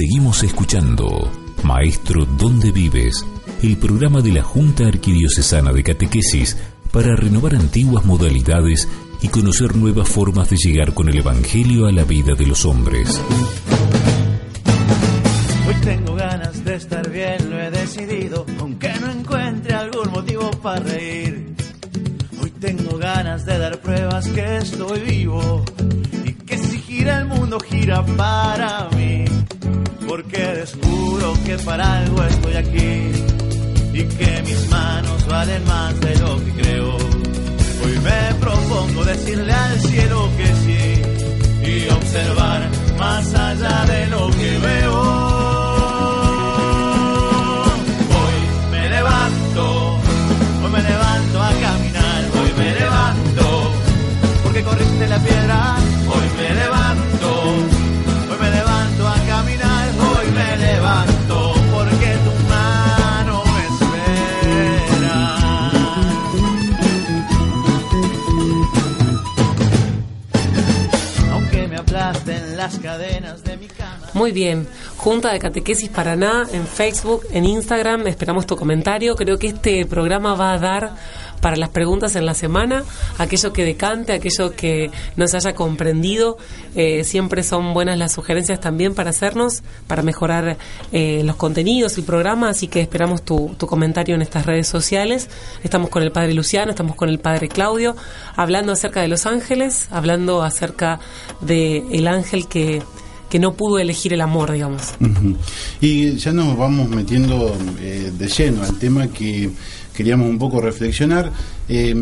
Seguimos escuchando Maestro ¿Dónde vives? El programa de la Junta Arquidiocesana de Catequesis para renovar antiguas modalidades y conocer nuevas formas de llegar con el Evangelio a la vida de los hombres. Hoy tengo ganas de estar bien, lo he decidido, aunque no encuentre algún motivo para reír. Hoy tengo ganas de dar pruebas que estoy vivo y que si gira el mundo gira para mí. Porque descubro que para algo estoy aquí y que mis manos valen más de lo que creo. Hoy me propongo decirle al cielo que sí y observar más allá de lo que veo. Muy bien, Junta de Catequesis Paraná en Facebook, en Instagram, esperamos tu comentario. Creo que este programa va a dar para las preguntas en la semana, aquello que decante, aquello que no se haya comprendido. Eh, siempre son buenas las sugerencias también para hacernos, para mejorar eh, los contenidos, el programa, así que esperamos tu, comentario en estas redes sociales. Estamos con el Padre Luciano, estamos con el Padre Claudio, hablando acerca de los ángeles, hablando acerca de el ángel que que no pudo elegir el amor, digamos. Y ya nos vamos metiendo eh, de lleno al tema que queríamos un poco reflexionar. Eh,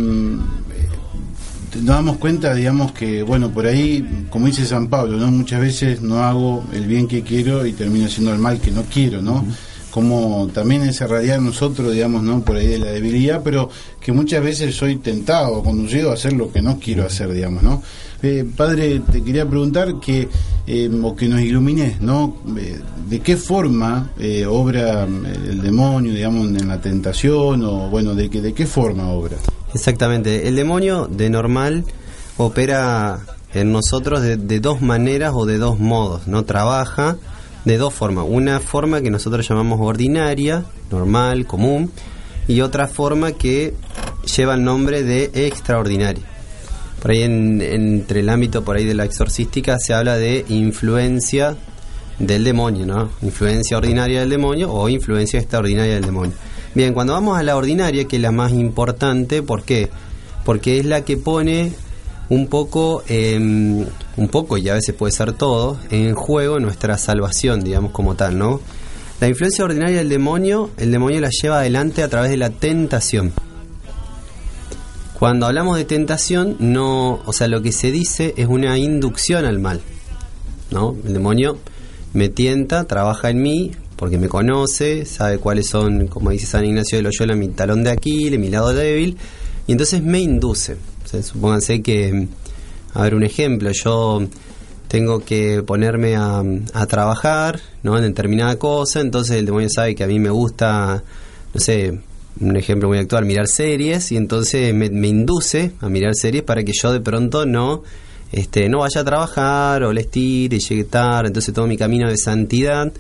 nos damos cuenta, digamos, que, bueno, por ahí, como dice San Pablo, ¿no? Muchas veces no hago el bien que quiero y termino haciendo el mal que no quiero, ¿no? Como también es irradiar nosotros, digamos, ¿no? Por ahí de la debilidad, pero que muchas veces soy tentado, conducido a hacer lo que no quiero hacer, digamos, ¿no? Eh, padre, te quería preguntar que, eh, o que nos ilumines, ¿no? Eh, ¿De qué forma eh, obra el demonio, digamos, en la tentación? O, bueno, ¿de, qué, ¿de qué forma obra? Exactamente. El demonio de normal opera en nosotros de, de dos maneras o de dos modos, ¿no? Trabaja de dos formas. Una forma que nosotros llamamos ordinaria, normal, común, y otra forma que lleva el nombre de extraordinaria. Por ahí en- entre el ámbito por ahí de la exorcística se habla de influencia del demonio, ¿no? Influencia ordinaria del demonio o influencia extraordinaria del demonio. Bien, cuando vamos a la ordinaria, que es la más importante, ¿por qué? Porque es la que pone un poco, eh, un poco y a veces puede ser todo, en juego nuestra salvación, digamos como tal, ¿no? La influencia ordinaria del demonio, el demonio la lleva adelante a través de la tentación. Cuando hablamos de tentación, no, o sea, lo que se dice es una inducción al mal. ¿No? El demonio me tienta, trabaja en mí porque me conoce, sabe cuáles son, como dice San Ignacio de Loyola, mi talón de Aquiles, mi lado débil, y entonces me induce. O sea, supónganse que, a ver, un ejemplo, yo tengo que ponerme a, trabajar ¿no? en determinada cosa, entonces el demonio sabe que a mí me gusta, no sé, un ejemplo muy actual, mirar series, y entonces me, induce a mirar series para que yo de pronto no este, no vaya a trabajar o le estire y llegue tarde, entonces todo mi camino de santidad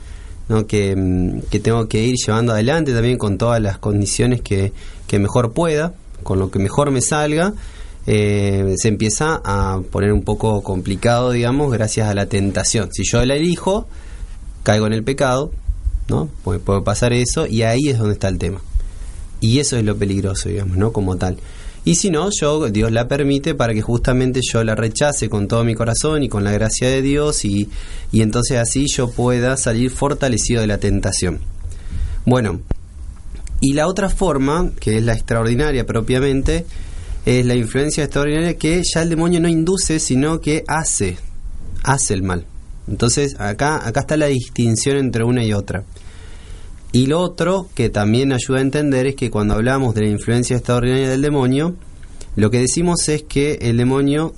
¿no? que, mm, que tengo que ir llevando adelante también con todas las condiciones que, que mejor pueda, con lo que mejor me salga, eh, se empieza a poner un poco complicado, digamos, gracias a la tentación. Si yo la elijo, caigo en el pecado, ¿no? Puede, puede pasar eso y ahí es donde está el tema. Y eso es lo peligroso, digamos, ¿no? Como tal. Y si no, yo, Dios la permite para que justamente yo la rechace con todo mi corazón y con la gracia de Dios y, y entonces así yo pueda salir fortalecido de la tentación. Bueno, y la otra forma, que es la extraordinaria propiamente, es la influencia extraordinaria que ya el demonio no induce, sino que hace, hace el mal. Entonces acá, acá está la distinción entre una y otra. Y lo otro que también ayuda a entender es que cuando hablamos de la influencia extraordinaria del demonio, lo que decimos es que el demonio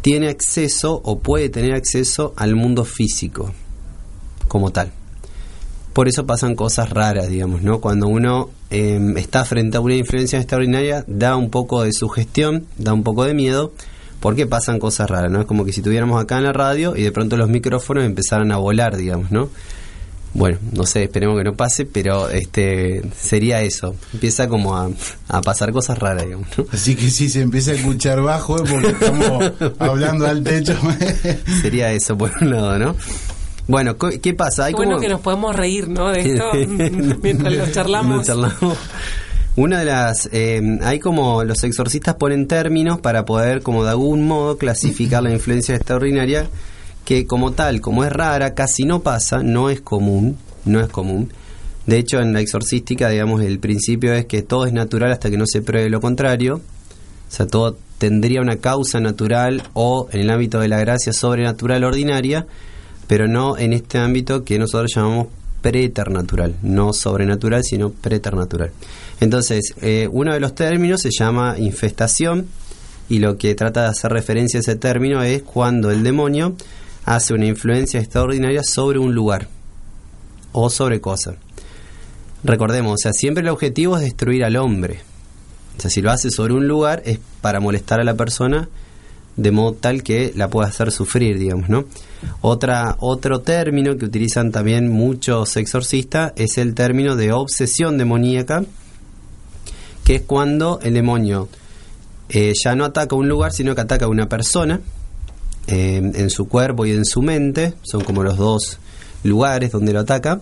tiene acceso o puede tener acceso al mundo físico como tal. Por eso pasan cosas raras, digamos, ¿no? Cuando uno eh, está frente a una influencia extraordinaria, da un poco de sugestión, da un poco de miedo, porque pasan cosas raras, ¿no? Es como que si tuviéramos acá en la radio y de pronto los micrófonos empezaran a volar, digamos, ¿no? Bueno, no sé, esperemos que no pase, pero este sería eso. Empieza como a, pasar cosas raras, digamos. ¿no? Así que si se empieza a escuchar bajo porque estamos hablando al techo. sería eso por un lado, ¿no? Bueno, ¿qué pasa? Hay bueno que nos podemos reír, ¿no? De esto mientras lo charlamos. Una de las, eh, hay como los exorcistas ponen términos para poder como de algún modo clasificar la influencia extraordinaria que como tal, como es rara, casi no pasa, no es común, no es común. De hecho, en la exorcística, digamos, el principio es que todo es natural hasta que no se pruebe lo contrario. O sea, todo tendría una causa natural o en el ámbito de la gracia sobrenatural ordinaria, pero no en este ámbito que nosotros llamamos preternatural, no sobrenatural, sino preternatural. Entonces, eh, uno de los términos se llama infestación y lo que trata de hacer referencia a ese término es cuando el demonio hace una influencia extraordinaria sobre un lugar o sobre cosas. Recordemos, o sea, siempre el objetivo es destruir al hombre. O sea, si lo hace sobre un lugar es para molestar a la persona de modo tal que la pueda hacer sufrir, digamos, ¿no? Otra, otro término que utilizan también muchos exorcistas es el término de obsesión demoníaca, que es cuando el demonio eh, ya no ataca un lugar, sino que ataca a una persona eh, en su cuerpo y en su mente, son como los dos lugares donde lo ataca,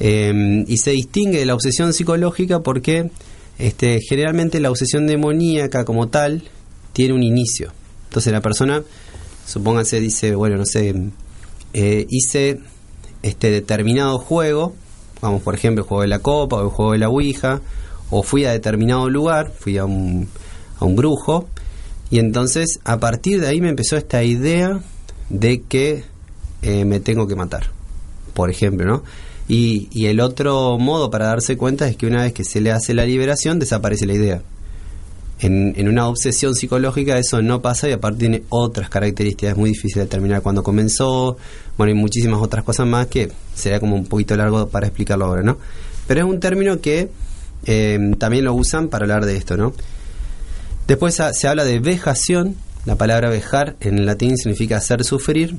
eh, y se distingue de la obsesión psicológica porque este, generalmente la obsesión demoníaca como tal tiene un inicio. Entonces la persona, supóngase, dice, bueno, no sé, hice este determinado juego, vamos por ejemplo, el juego de la copa o el juego de la ouija, o fui a determinado lugar, fui a un, a un brujo, y entonces a partir de ahí me empezó esta idea de que eh, me tengo que matar, por ejemplo, ¿no? Y, el otro modo para darse cuenta es que una vez que se le hace la liberación, desaparece la idea. En, una obsesión psicológica eso no pasa y aparte tiene otras características, es muy difícil determinar cuándo comenzó, bueno, y muchísimas otras cosas más que sería como un poquito largo para explicarlo ahora, ¿no? Pero es un término que eh, también lo usan para hablar de esto, ¿no? Después se habla de vejación, la palabra vejar en latín significa hacer sufrir,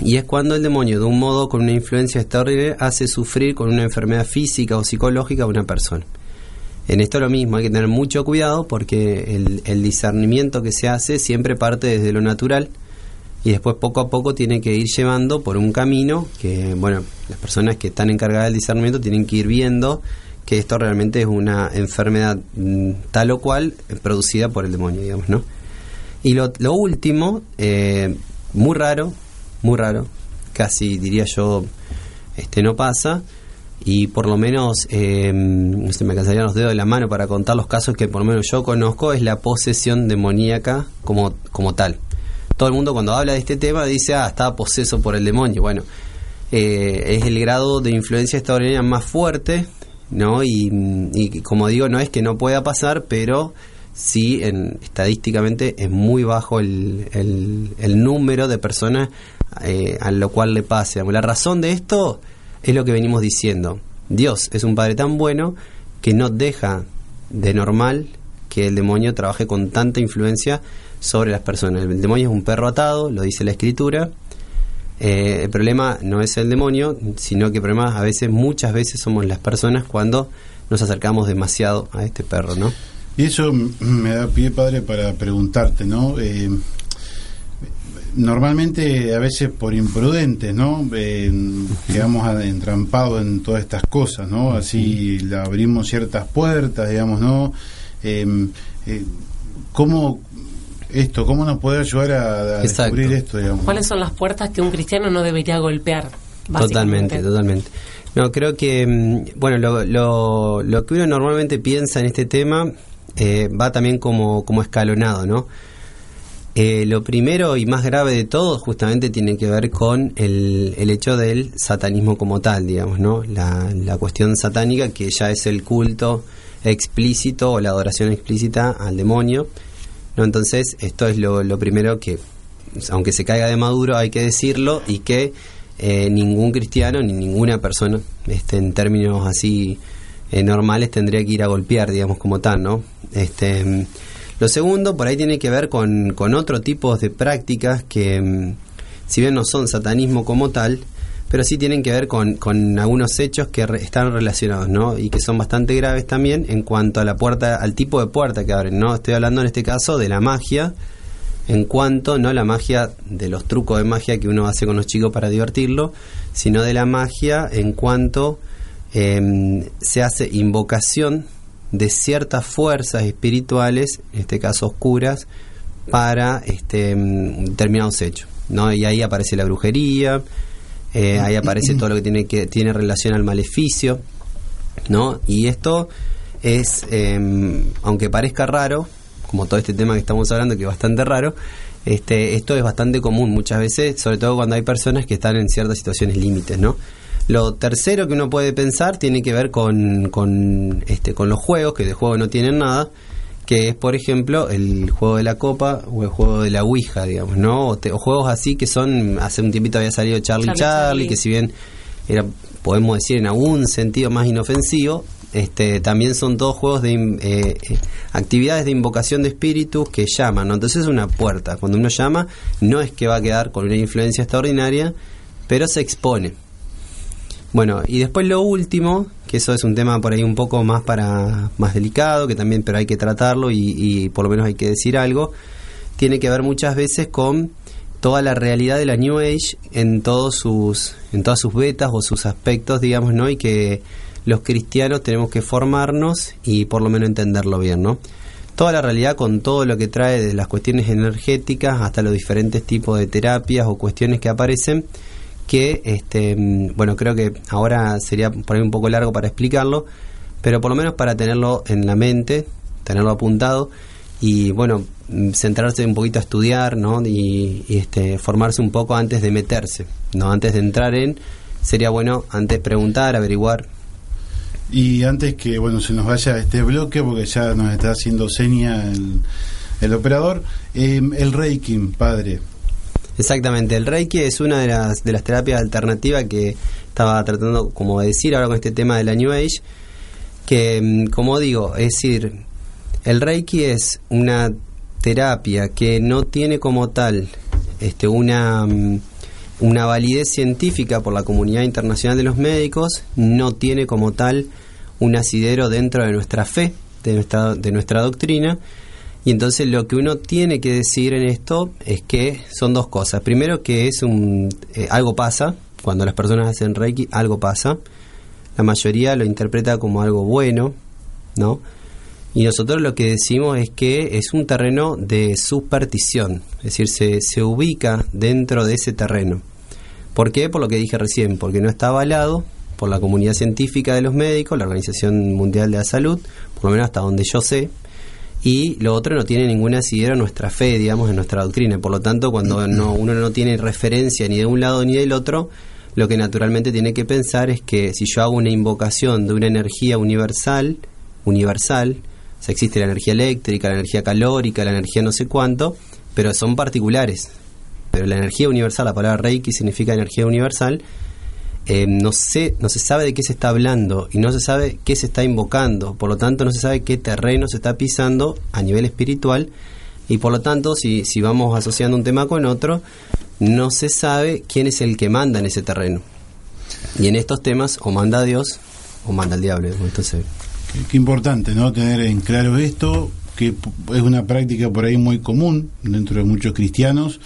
y es cuando el demonio, de un modo con una influencia extraordinaria, hace sufrir con una enfermedad física o psicológica a una persona. En esto lo mismo, hay que tener mucho cuidado porque el, el, discernimiento que se hace siempre parte desde lo natural y después poco a poco tiene que ir llevando por un camino que, bueno, las personas que están encargadas del discernimiento tienen que ir viendo que esto realmente es una enfermedad mm, tal o cual eh, producida por el demonio, digamos, ¿no? Y lo, último, eh, muy raro, muy raro, casi diría yo, este no pasa, y por lo menos, eh, se me cansarían los dedos de la mano para contar los casos que por lo menos yo conozco, es la posesión demoníaca como, como tal. Todo el mundo cuando habla de este tema dice, ah, estaba poseso por el demonio. Bueno, es el grado de influencia extraordinaria más fuerte ¿no? Y, como digo, no es que no pueda pasar, pero sí, en, estadísticamente es muy bajo el, el, número de personas eh, a lo cual le pase. La razón de esto es lo que venimos diciendo. Dios es un Padre tan bueno que no deja de normal que el demonio trabaje con tanta influencia sobre las personas. El demonio es un perro atado, lo dice la escritura, eh, el problema no es el demonio, sino que el problema a veces, muchas veces somos las personas cuando nos acercamos demasiado a este perro, ¿no? Y eso me da pie, padre, para preguntarte, ¿no? Eh, normalmente, a veces por imprudentes, ¿no? Eh, quedamos entrampados en todas estas cosas, ¿no? Así abrimos ciertas puertas, digamos, ¿no? Eh, ¿Cómo esto, ¿cómo nos puede ayudar a, descubrir esto? ¿Cuáles son las puertas que un cristiano no debería golpear? Totalmente, totalmente. No, creo que, mm, bueno, lo, lo, lo, que uno normalmente piensa en este tema eh, va también como, como escalonado, ¿no? Eh, lo primero y más grave de todo justamente tiene que ver con el, el hecho del satanismo como tal, digamos, ¿no? La, la cuestión satánica que ya es el culto explícito o la adoración explícita al demonio ¿no? Entonces, esto es lo, primero que, aunque se caiga de maduro, hay que decirlo y que eh, ningún cristiano ni ninguna persona, este, en términos así eh, normales, tendría que ir a golpear, digamos, como tal, ¿no? Este, Lo segundo, por ahí tiene que ver con, con otro tipo de prácticas que, mm, si bien no son satanismo como tal, pero sí tienen que ver con, con algunos hechos que están relacionados, ¿no? Y que son bastante graves también en cuanto a la puerta, al tipo de puerta que abren, ¿no? Estoy hablando en este caso de la magia, en cuanto, no la magia de los trucos de magia que uno hace con los chicos para divertirlo, sino de la magia en cuanto em, se hace invocación de ciertas fuerzas espirituales, en este caso oscuras, para este, em, determinados hechos. ¿no? Y ahí aparece la brujería, eh, ahí aparece todo lo que tiene, que tiene relación al maleficio, ¿no? Y esto es, em, aunque parezca raro, como todo este tema que estamos hablando, que es bastante raro, este, esto es bastante común muchas veces, sobre todo cuando hay personas que están en ciertas situaciones límites, ¿no? Lo tercero que uno puede pensar tiene que ver con, con, este, con los juegos, que de juego no tienen nada, que es, por ejemplo, el juego de la copa o el juego de la Ouija, digamos, ¿no? O, juegos así que son, hace un tiempito había salido Charlie Charlie, Charlie, que si bien era, podemos decir, en algún sentido más inofensivo, este, también son todos juegos de eh, eh, actividades de invocación de espíritus que llaman, ¿no? Entonces es una puerta. Cuando uno llama, no es que va a quedar con una influencia extraordinaria, pero se expone. Bueno, y después lo último, que eso es un tema por ahí un poco más para más delicado, que también pero hay que tratarlo y, y por lo menos hay que decir algo, tiene que ver muchas veces con toda la realidad de la New Age en todos sus en todas sus betas o sus aspectos, digamos, ¿no? Y que los cristianos tenemos que formarnos y por lo menos entenderlo bien, ¿no? Toda la realidad con todo lo que trae de las cuestiones energéticas hasta los diferentes tipos de terapias o cuestiones que aparecen que, este, mm, bueno, creo que ahora sería por ahí un poco largo para explicarlo, pero por lo menos para tenerlo en la mente, tenerlo apuntado y, bueno, mm, centrarse un poquito a estudiar, ¿no? Y, y este, formarse un poco antes de meterse, ¿no? Antes de entrar en, sería bueno antes preguntar, averiguar y antes que bueno se nos vaya este bloque, porque ya nos está haciendo seña el, operador, eh, el Reiki, padre. Exactamente, el Reiki es una de las, de las terapias alternativas que estaba tratando como de decir ahora con este tema de la New Age, que mm, como digo, es decir, el Reiki es una terapia que no tiene como tal este, una mm, una validez científica por la comunidad internacional de los médicos, no tiene como tal un asidero dentro de nuestra fe, de nuestra, de nuestra doctrina. Y entonces lo que uno tiene que decir en esto es que son dos cosas. Primero que es un eh, algo pasa, cuando las personas hacen Reiki, algo pasa. La mayoría lo interpreta como algo bueno, ¿no? Y nosotros lo que decimos es que es un terreno de superstición, es decir, se, se ubica dentro de ese terreno. ¿Por qué? Por lo que dije recién, porque no está avalado por la comunidad científica de los médicos, la Organización Mundial de la Salud, por lo menos hasta donde yo sé, y lo otro no tiene ninguna asidero en nuestra fe, digamos, en nuestra doctrina. Por lo tanto, cuando no, uno no tiene referencia ni de un lado ni del otro, lo que naturalmente tiene que pensar es que si yo hago una invocación de una energía universal, universal, existe la energía eléctrica, la energía calórica, la energía no sé cuánto, pero son particulares. Pero la energía universal, la palabra Reiki significa energía universal, eh, no, sé, no se sabe de qué se está hablando y no se sabe qué se está invocando, por lo tanto no se sabe qué terreno se está pisando a nivel espiritual y por lo tanto si, si vamos asociando un tema con otro, no se sabe quién es el que manda en ese terreno. Y en estos temas o manda Dios o manda el diablo. Entonces, Qué importante, ¿no? Tener en claro esto, que es una práctica por ahí muy común dentro de muchos cristianos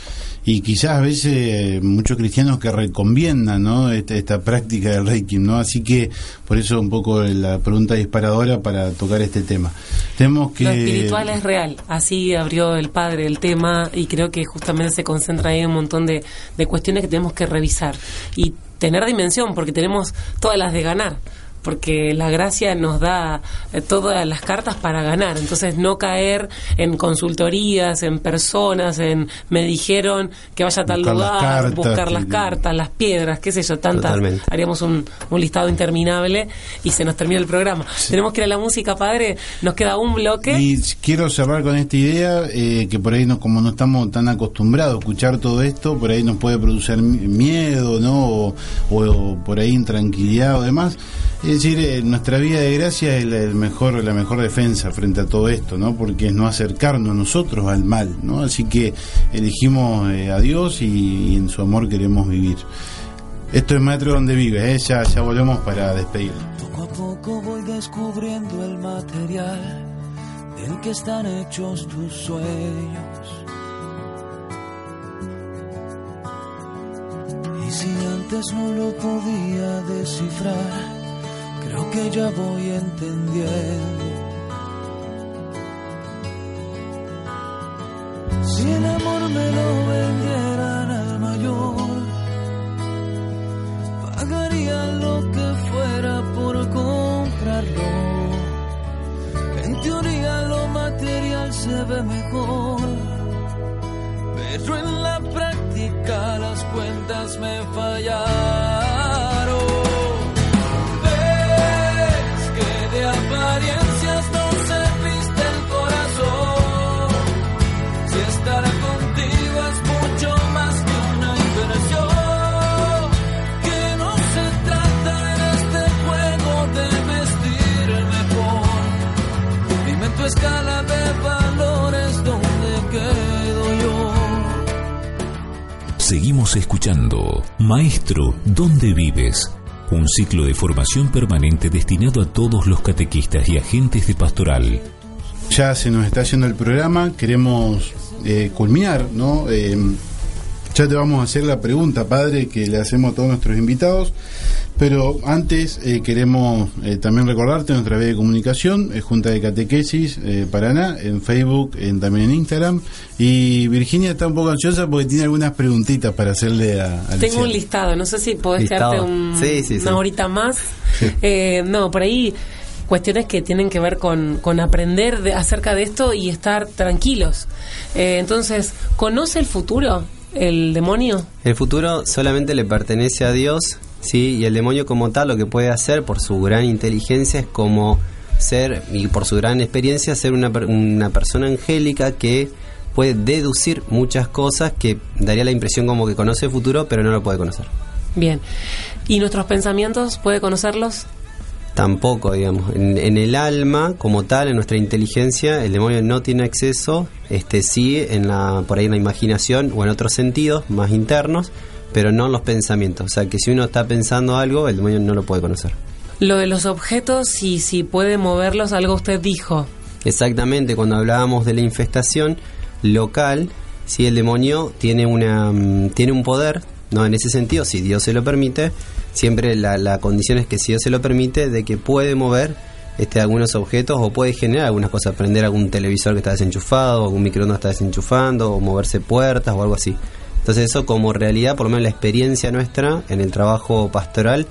y quizás a veces muchos cristianos que recomiendan ¿no? esta, práctica del Reiki, ¿no? Así que por eso un poco la pregunta disparadora para tocar este tema. Tenemos que... Lo espiritual es real, así abrió el padre el tema y creo que justamente se concentra ahí un montón de, de cuestiones que tenemos que revisar y tener dimensión porque tenemos todas las de ganar porque la gracia nos da eh, todas las cartas para ganar. Entonces, no caer en consultorías, en personas, en me dijeron que vaya a tal lugar, buscar las cartas, las piedras, qué sé yo, tantas. Haríamos un, listado interminable y se nos termina el programa. Tenemos que ir a la música, padre. Nos queda un bloque. Y quiero cerrar con esta idea, eh, que por ahí, no, como no estamos tan acostumbrados a escuchar todo esto, por ahí nos puede producir miedo, ¿no? O, o por ahí intranquilidad o demás Es decir, eh, nuestra vida de gracia es la, el mejor, la mejor defensa frente a todo esto, ¿no? Porque es no acercarnos nosotros al mal, ¿no? Así que elegimos eh, a Dios y, en su amor queremos vivir. Esto es Maestro donde vive, ¿eh? ya, ya volvemos para despedir. Poco a poco voy descubriendo el material del que están hechos tus sueños. Y si antes no lo podía descifrar, creo que ya voy entendiendo. Si el amor me lo vendieran al mayor, pagaría lo que fuera por comprarlo. En teoría lo material se ve mejor, pero en la práctica las cuentas me fallaron. Escala de valores dónde quedo yo. Seguimos escuchando Maestro, ¿dónde vives? Un ciclo de formación permanente destinado a todos los catequistas y agentes de pastoral. Ya se nos está yendo el programa, queremos eh, culminar, ¿no? Eh, ya te vamos a hacer la pregunta, padre, que le hacemos a todos nuestros invitados, pero antes eh, queremos eh, también recordarte nuestra vía de comunicación, eh, Junta de Catequesis eh, Paraná, en Facebook, en, también en Instagram, y Virginia está un poco ansiosa porque tiene algunas preguntitas para hacerle a, al Tengo un listado, no sé si podés Listado. quedarte un- Sí, sí, sí. una horita más. Eh, no, por ahí cuestiones que tienen que ver con, con aprender de- acerca de esto y estar tranquilos. Eh, entonces, ¿conoce el futuro el demonio? El futuro solamente le pertenece a Dios, ¿sí? Y el demonio como tal lo que puede hacer por su gran inteligencia es como ser, y por su gran experiencia, ser una, una persona angélica que puede deducir muchas cosas que daría la impresión como que conoce el futuro, pero no lo puede conocer. Bien. ¿Y nuestros pensamientos? ¿Puede conocerlos? Tampoco, digamos. En, en el alma, como tal, en nuestra inteligencia, el demonio no tiene acceso, este sí, en la, por ahí en la imaginación o en otros sentidos más internos, pero no en los pensamientos. O sea, que si uno está pensando algo, el demonio no lo puede conocer. Lo de los objetos y si puede moverlos, algo usted dijo. Exactamente, cuando hablábamos de la infestación local, si el demonio tiene una mm, tiene un poder, no en ese sentido, si Dios se lo permite, siempre la, la condición es que si Dios se lo permite, de que puede mover este algunos objetos o puede generar algunas cosas, prender algún televisor que está desenchufado, algún microondas que está desenchufando, o moverse puertas o algo así. Entonces eso como realidad, por lo menos la experiencia nuestra en el trabajo pastoral,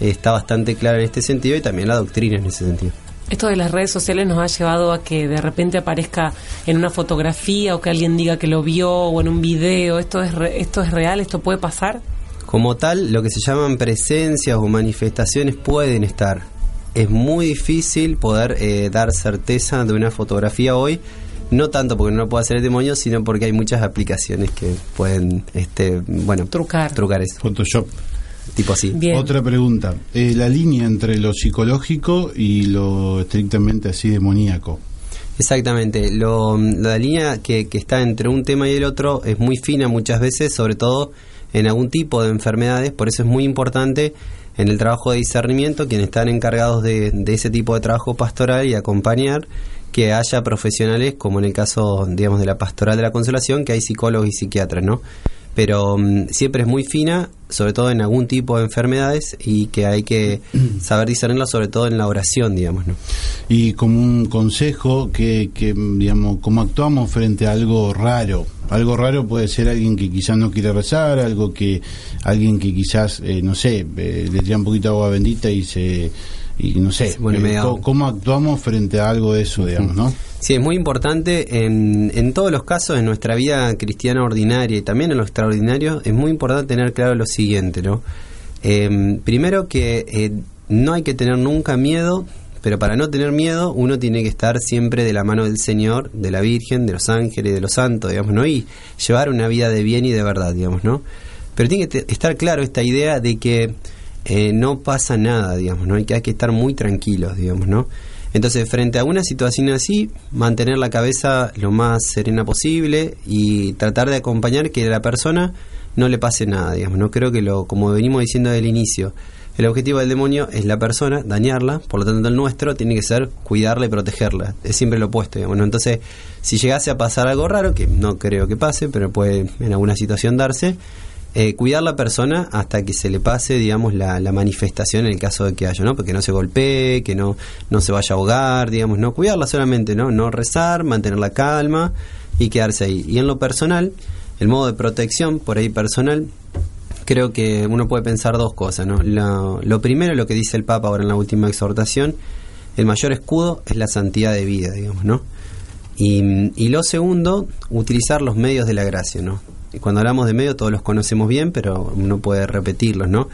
eh, está bastante clara en este sentido y también la doctrina en ese sentido. Esto de las redes sociales nos ha llevado a que de repente aparezca en una fotografía o que alguien diga que lo vio o en un video. ¿Esto es, re- esto es real? ¿Esto puede pasar? Como tal, lo que se llaman presencias o manifestaciones pueden estar. Es muy difícil poder eh, dar certeza de una fotografía hoy, no tanto porque no lo puede hacer el demonio, sino porque hay muchas aplicaciones que pueden, este, bueno, Trucar. trucar eso, Photoshop. tipo así. Bien. Otra pregunta, eh, la línea entre lo psicológico y lo estrictamente así demoníaco. Exactamente, lo, la línea que, que está entre un tema y el otro es muy fina muchas veces, sobre todo en algún tipo de enfermedades, por eso es muy importante en el trabajo de discernimiento, quienes están encargados de, de ese tipo de trabajo pastoral y acompañar, que haya profesionales, como en el caso, digamos, de la pastoral de la consolación, que hay psicólogos y psiquiatras, ¿no? Pero mm, siempre es muy fina, sobre todo en algún tipo de enfermedades, y que hay que saber discernirlo, sobre todo en la oración, digamos, ¿no? Y como un consejo, que, que, digamos, cómo actuamos frente a algo raro. Algo raro puede ser alguien que quizás no quiere rezar, algo que alguien que quizás, eh, no sé, eh, le tira un poquito de agua bendita y se... Y no sé, eh, cómo actuamos frente a algo de eso, digamos, ¿no? Sí, es muy importante en, en todos los casos, en nuestra vida cristiana ordinaria y también en lo extraordinario, es muy importante tener claro lo siguiente, ¿no? Eh, primero que eh, no hay que tener nunca miedo, pero para no tener miedo uno tiene que estar siempre de la mano del Señor, de la Virgen, de los ángeles, de los santos, digamos, ¿no? Y llevar una vida de bien y de verdad, digamos, ¿no? Pero tiene que estar claro esta idea de que eh, no pasa nada, digamos, ¿no? Hay que, hay que estar muy tranquilos, digamos, ¿no? Entonces, frente a una situación así, mantener la cabeza lo más serena posible y tratar de acompañar que a la persona no le pase nada, digamos, no creo que lo, como venimos diciendo desde el inicio, el objetivo del demonio es la persona, dañarla, por lo tanto el nuestro tiene que ser cuidarla y protegerla. Es siempre lo opuesto, digamos. Entonces, si llegase a pasar algo raro, que no creo que pase, pero puede en alguna situación darse, eh, cuidar la persona hasta que se le pase, digamos, la, manifestación en el caso de que haya, ¿no? Porque no se golpee, que no, no se vaya a ahogar, digamos, no cuidarla solamente, ¿no? No rezar, mantener la calma y quedarse ahí. Y en lo personal, el modo de protección, por ahí personal, creo que uno puede pensar dos cosas, ¿no? Lo, lo, primero, lo que dice el Papa ahora en la última exhortación, el mayor escudo es la santidad de vida, digamos, ¿no? Y, y lo segundo, utilizar los medios de la gracia, ¿no? Cuando hablamos de medios todos los conocemos bien, pero uno puede repetirlos, ¿no?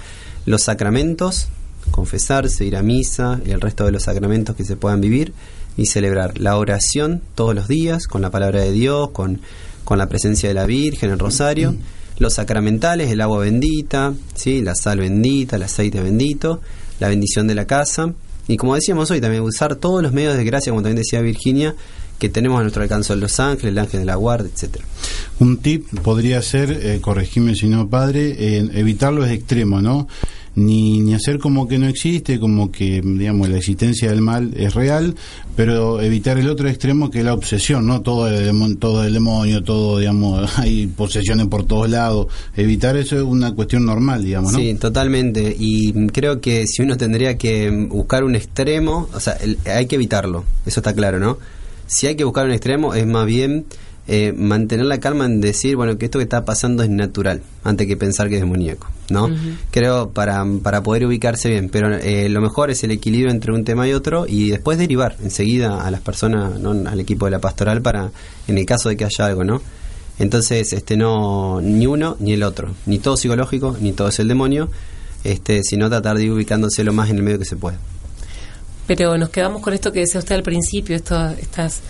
Los sacramentos, confesarse, ir a misa y el resto de los sacramentos que se puedan vivir y celebrar la oración todos los días con la palabra de Dios, con, con la presencia de la Virgen, el rosario. Los sacramentales, el agua bendita, ¿sí? la sal bendita, el aceite bendito, la bendición de la casa. Y como decíamos hoy, también usar todos los medios de gracia, como también decía Virginia, que tenemos a nuestro alcance los ángeles, el ángel de la guardia, etcétera. Un tip podría ser, eh, corregime si no, padre, eh, evitar los extremos, ¿no? ni, ni hacer como que no existe, como que, digamos, la existencia del mal es real, pero evitar el otro extremo que es la obsesión, ¿no? Todo el, todo el demonio, todo, digamos, hay posesiones por todos lados. Evitar eso es una cuestión normal, digamos, ¿no? Sí, totalmente. Y creo que si uno tendría que buscar un extremo, o sea, hay que evitarlo, eso está claro, ¿no? Si hay que buscar un extremo, es más bien eh, mantener la calma en decir, bueno, que esto que está pasando es natural, antes que pensar que es demoníaco, ¿no? Creo para, para poder ubicarse bien, pero eh, lo mejor es el equilibrio entre un tema y otro y después derivar enseguida a las personas, ¿no? al equipo de la pastoral para, en el caso de que haya algo, ¿no? Entonces, este no, ni uno ni el otro, ni todo psicológico, ni todo es el demonio, este, sino tratar de ir ubicándose lo más en el medio que se pueda. Pero nos quedamos con esto que decía usted al principio, estas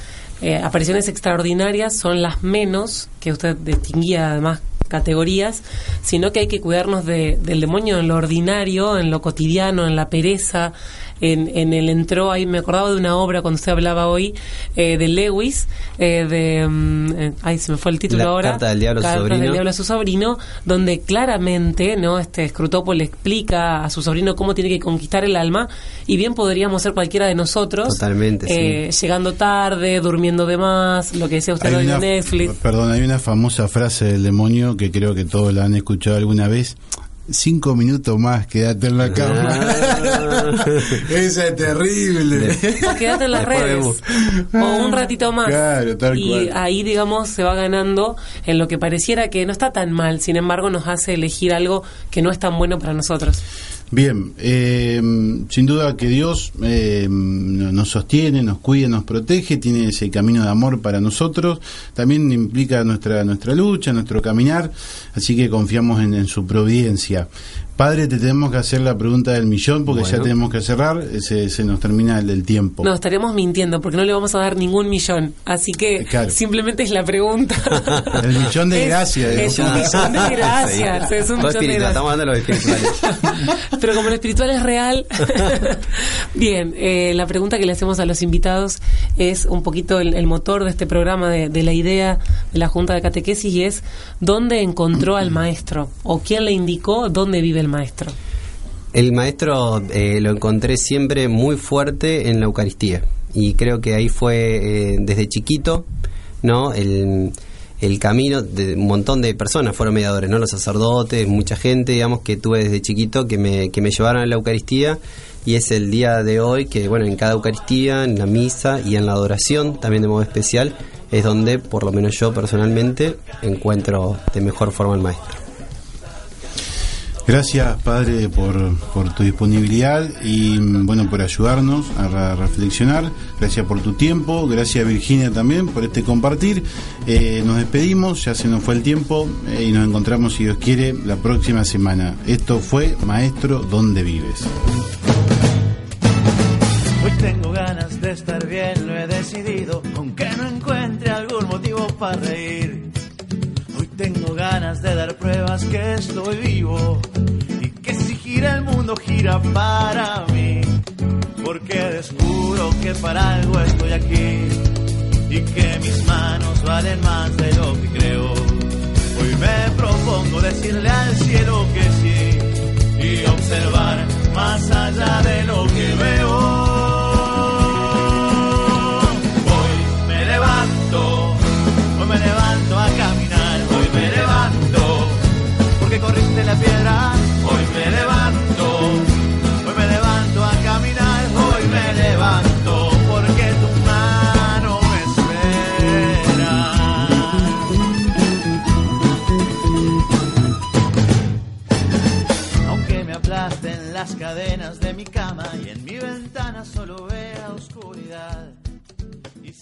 eh, apariciones extraordinarias son las menos, que usted distinguía además categorías, sino que hay que cuidarnos de, del demonio en lo ordinario, en lo cotidiano, en la pereza, en, en el entró ahí, me acordaba de una obra cuando usted hablaba hoy eh, de Lewis, eh, de, um, ay, se me fue el título la ahora. Carta del Diablo a su sobrino. del Diablo a su sobrino, donde claramente, ¿no? Este Scrutopo le explica a su sobrino cómo tiene que conquistar el alma, y bien podríamos ser cualquiera de nosotros. Totalmente, eh, Llegando tarde, durmiendo de más, lo que decía usted hoy en Netflix. Perdón, hay una famosa frase del demonio que creo que todos la han escuchado alguna vez cinco minutos más, quédate en la cama. Ah. Esa es terrible. O quédate en las redes. O un ratito más. Claro, tal y cual. ahí, digamos, se va ganando en lo que pareciera que no está tan mal. Sin embargo, nos hace elegir algo que no es tan bueno para nosotros. Bien, eh, sin duda que Dios eh, nos sostiene, nos cuida, nos protege, tiene ese camino de amor para nosotros, también implica nuestra nuestra lucha, nuestro caminar, así que confiamos en, en su providencia. Padre, te tenemos que hacer la pregunta del millón porque Bueno. ya tenemos que cerrar, se, se nos termina el, el tiempo. No, estaríamos mintiendo porque no le vamos a dar ningún millón. Así que Claro. simplemente es la pregunta. El millón de Es- gracias. Es un millón de gracias. Es un Todo millón de gracias. estamos hablando de los espirituales. Pero como lo espiritual es real. Bien, eh, la pregunta que le hacemos a los invitados es un poquito el, el motor de este programa, de, de la idea de la Junta de Catequesis, y es dónde encontró al maestro o quién le indicó dónde vive maestro. El maestro eh, lo encontré siempre muy fuerte en la Eucaristía y creo que ahí fue eh, desde chiquito, ¿no? El, el camino de un montón de personas fueron mediadores, ¿no? Los sacerdotes, mucha gente, digamos, que tuve desde chiquito que me, que me llevaron a la Eucaristía y es el día de hoy que, bueno, en cada Eucaristía, en la misa y en la adoración, también de modo especial, es donde, por lo menos yo personalmente, encuentro de mejor forma al maestro. Gracias, Padre, por, por tu disponibilidad y bueno, por ayudarnos a reflexionar. Gracias por tu tiempo. Gracias, Virginia, también por este compartir. Eh, nos despedimos, ya se nos fue el tiempo eh, y nos encontramos, si Dios quiere, la próxima semana. Esto fue Maestro, ¿dónde vives? Hoy tengo ganas de estar bien, lo he decidido, aunque no encuentre algún motivo para reír. De dar pruebas que estoy vivo y que si gira el mundo gira para mí, porque descubro que para algo estoy aquí y que mis manos valen más de lo que creo. Hoy me propongo decirle al cielo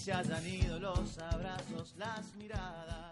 se hayan ido los abrazos, las miradas.